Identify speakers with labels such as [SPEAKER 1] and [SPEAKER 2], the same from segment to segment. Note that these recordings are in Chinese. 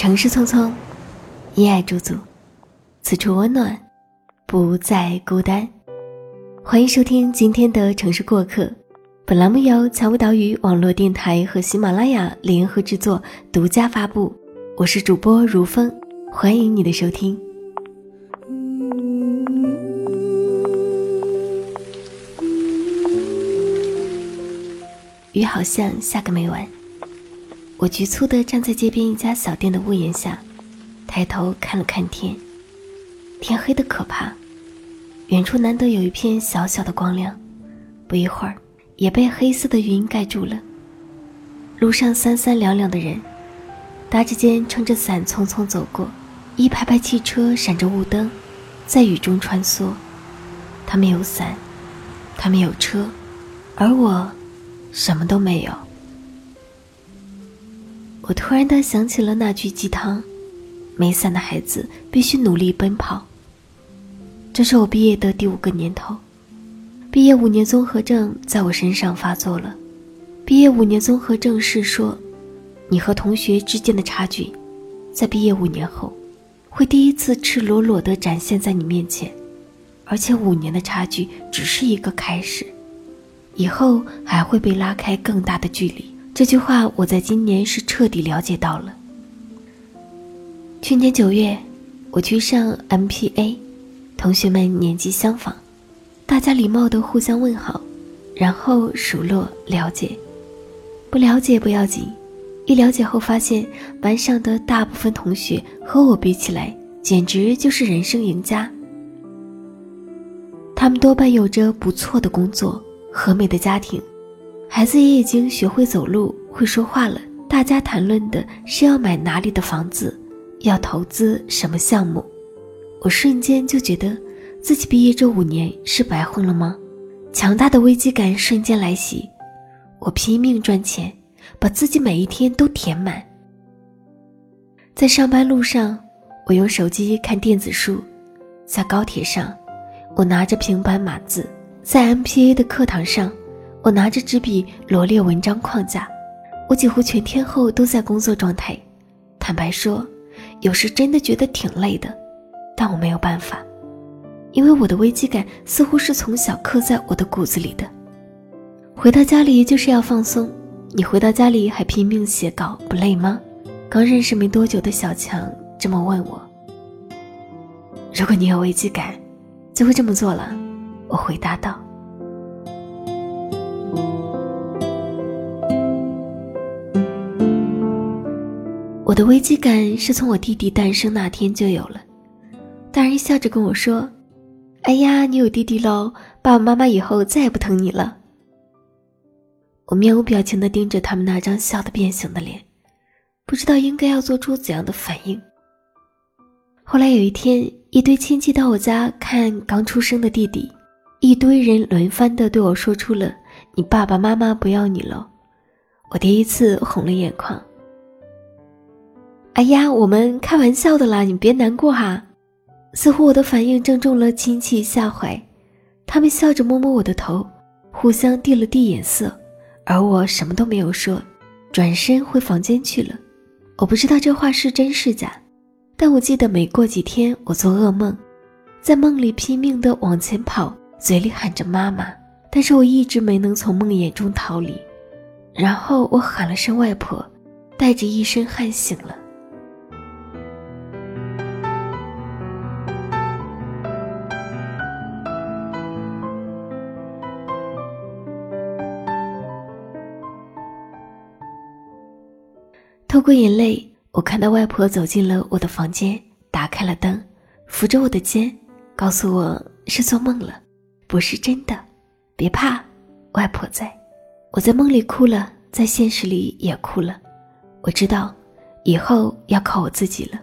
[SPEAKER 1] 城市匆匆，因爱驻足，此处温暖，不再孤单。欢迎收听今天的城市过客。本栏目由蔷薇岛屿网络电台和喜马拉雅联合制作，独家发布。我是主播如风，欢迎你的收听。雨好像下个没完。我局促地站在街边一家小店的屋檐下，抬头看了看天，天黑的可怕。远处难得有一片小小的光亮，不一会儿也被黑色的云盖住了。路上三三两两的人，搭着肩撑着伞匆匆走过，一排排汽车闪着雾灯，在雨中穿梭。他们有伞，他们有车，而我，什么都没有。我突然的想起了那句鸡汤：“没伞的孩子必须努力奔跑。”这是我毕业的第五个年头，毕业五年综合症在我身上发作了。毕业五年综合症是说，你和同学之间的差距，在毕业五年后，会第一次赤裸裸的展现在你面前，而且五年的差距只是一个开始，以后还会被拉开更大的距离。这句话我在今年是彻底了解到了。去年九月，我去上 MPA，同学们年纪相仿，大家礼貌的互相问好，然后数落了解，不了解不要紧，一了解后发现班上的大部分同学和我比起来，简直就是人生赢家。他们多半有着不错的工作和美的家庭。孩子也已经学会走路、会说话了。大家谈论的是要买哪里的房子，要投资什么项目。我瞬间就觉得自己毕业这五年是白混了吗？强大的危机感瞬间来袭。我拼命赚钱，把自己每一天都填满。在上班路上，我用手机看电子书；在高铁上，我拿着平板码字；在 MPA 的课堂上。我拿着纸笔罗列文章框架，我几乎全天候都在工作状态。坦白说，有时真的觉得挺累的，但我没有办法，因为我的危机感似乎是从小刻在我的骨子里的。回到家里就是要放松，你回到家里还拼命写稿，不累吗？刚认识没多久的小强这么问我。如果你有危机感，就会这么做了。我回答道。我的危机感是从我弟弟诞生那天就有了。大人笑着跟我说：“哎呀，你有弟弟喽，爸爸妈妈以后再也不疼你了。”我面无表情地盯着他们那张笑得变形的脸，不知道应该要做出怎样的反应。后来有一天，一堆亲戚到我家看刚出生的弟弟，一堆人轮番地对我说出了“你爸爸妈妈不要你了”，我第一次红了眼眶。哎呀，我们开玩笑的啦，你别难过哈。似乎我的反应正中了亲戚下怀，他们笑着摸摸我的头，互相递了递眼色，而我什么都没有说，转身回房间去了。我不知道这话是真是假，但我记得每过几天我做噩梦，在梦里拼命地往前跑，嘴里喊着妈妈，但是我一直没能从梦魇中逃离。然后我喊了声外婆，带着一身汗醒了。透过眼泪，我看到外婆走进了我的房间，打开了灯，扶着我的肩，告诉我是做梦了，不是真的，别怕，外婆在。我在梦里哭了，在现实里也哭了。我知道，以后要靠我自己了，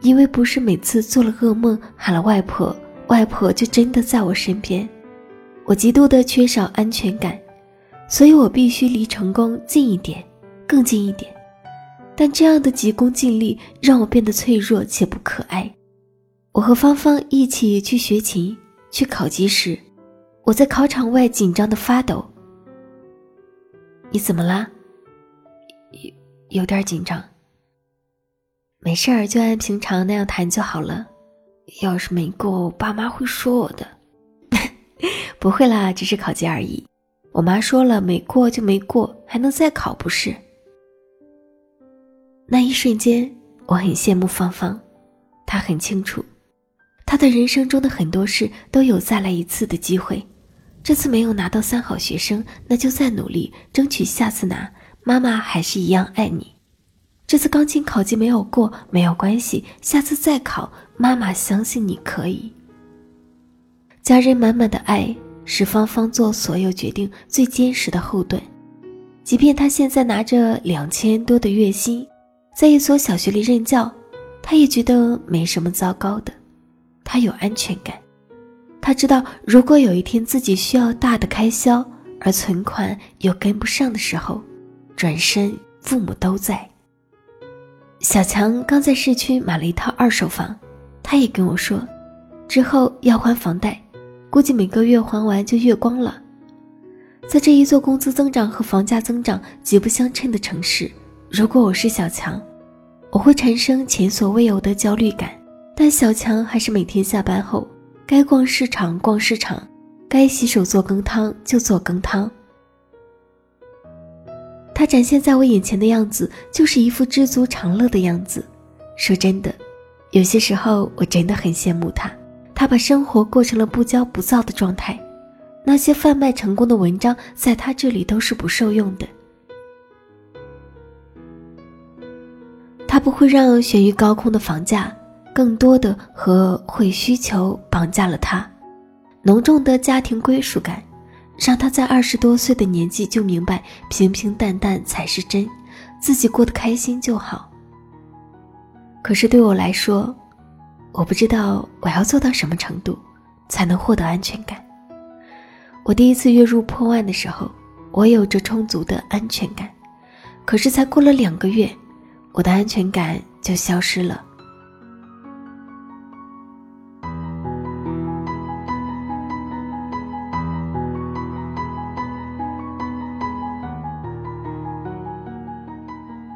[SPEAKER 1] 因为不是每次做了噩梦喊了外婆，外婆就真的在我身边。我极度的缺少安全感，所以我必须离成功近一点，更近一点。但这样的急功近利让我变得脆弱且不可爱。我和芳芳一起去学琴、去考级时，我在考场外紧张的发抖。你怎么啦？有有点紧张。没事儿就按平常那样弹就好了。要是没过，爸妈会说我的。不会啦，只是考级而已。我妈说了，没过就没过，还能再考不是？那一瞬间，我很羡慕芳芳，她很清楚，她的人生中的很多事都有再来一次的机会。这次没有拿到三好学生，那就再努力，争取下次拿。妈妈还是一样爱你。这次钢琴考级没有过，没有关系，下次再考。妈妈相信你可以。家人满满的爱是芳芳做所有决定最坚实的后盾。即便她现在拿着两千多的月薪，在一所小学里任教，他也觉得没什么糟糕的。他有安全感，他知道如果有一天自己需要大的开销，而存款又跟不上的时候，转身父母都在。小强刚在市区买了一套二手房，他也跟我说，之后要还房贷，估计每个月还完就月光了。在这一座工资增长和房价增长极不相称的城市，如果我是小强，我会产生前所未有的焦虑感。但小强还是每天下班后，该逛市场逛市场，该洗手做羹汤就做羹汤。他展现在我眼前的样子，就是一副知足常乐的样子。说真的，有些时候我真的很羡慕他。他把生活过成了不骄不躁的状态，那些贩卖成功的文章在他这里都是不受用的。他不会让悬于高空的房价，更多的和会需求绑架了他，浓重的家庭归属感。让他在二十多岁的年纪就明白，平平淡淡才是真，自己过得开心就好。可是对我来说，我不知道我要做到什么程度，才能获得安全感。我第一次月入破万的时候，我有着充足的安全感，可是才过了两个月，我的安全感就消失了。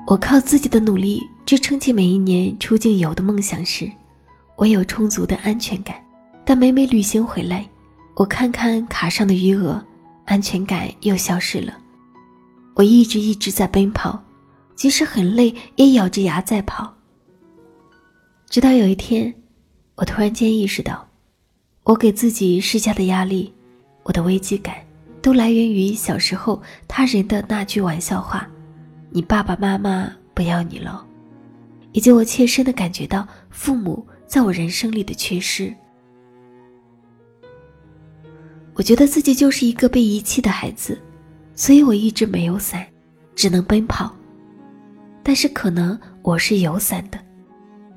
[SPEAKER 1] 我靠自己的努力支撑起每一年出境游的梦想时，我有充足的安全感。但每每旅行回来，我看看卡上的余额，安全感又消失了。我一直一直在奔跑，即使很累，也咬着牙在跑。直到有一天，我突然间意识到，我给自己施加的压力，我的危机感，都来源于小时候他人的那句玩笑话。你爸爸妈妈不要你了，以及我切身的感觉到父母在我人生里的缺失。我觉得自己就是一个被遗弃的孩子，所以我一直没有伞，只能奔跑。但是可能我是有伞的，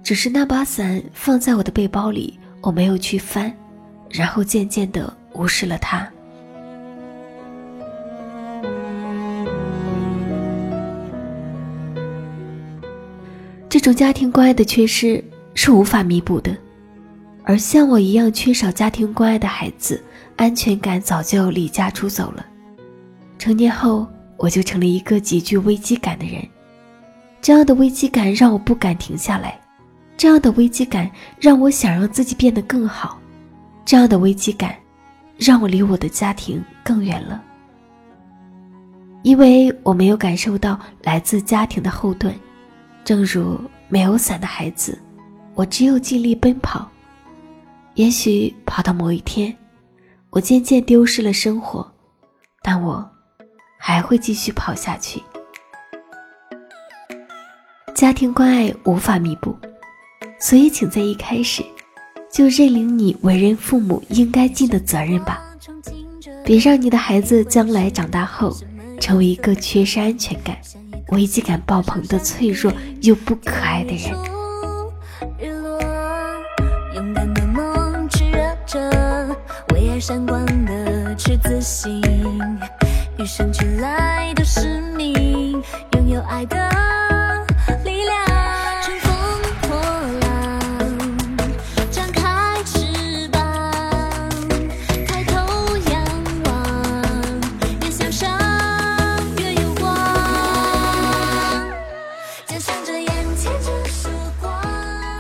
[SPEAKER 1] 只是那把伞放在我的背包里，我没有去翻，然后渐渐的无视了它。这种家庭关爱的缺失是无法弥补的，而像我一样缺少家庭关爱的孩子，安全感早就离家出走了。成年后，我就成了一个极具危机感的人。这样的危机感让我不敢停下来，这样的危机感让我想让自己变得更好，这样的危机感让我离我的家庭更远了，因为我没有感受到来自家庭的后盾。正如没有伞的孩子，我只有尽力奔跑。也许跑到某一天，我渐渐丢失了生活，但我还会继续跑下去。家庭关爱无法弥补，所以请在一开始就认领你为人父母应该尽的责任吧，别让你的孩子将来长大后成为一个缺失安全感。危机感爆棚的脆弱又不可爱的人。勇敢的梦炽热着，为爱闪光的赤子心，与生俱来的使命，拥有爱的。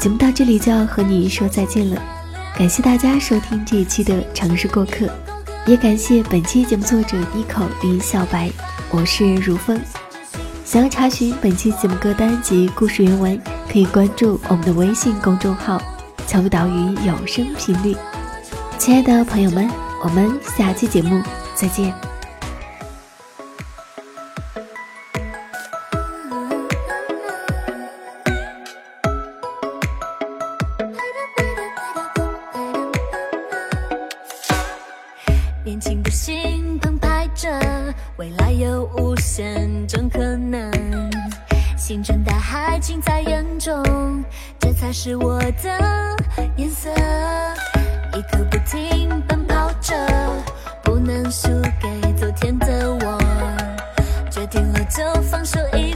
[SPEAKER 1] 节目到这里就要和你说再见了，感谢大家收听这一期的《城市过客》，也感谢本期节目作者妮可林小白，我是如风。想要查询本期节目歌单及故事原文，可以关注我们的微信公众号“乔布岛屿有声频率”。亲爱的朋友们，我们下期节目再见。
[SPEAKER 2] 无限种可能星辰大海尽在眼中这才是我的颜色一刻不停奔跑着不能输给昨天的我。决定了就放手一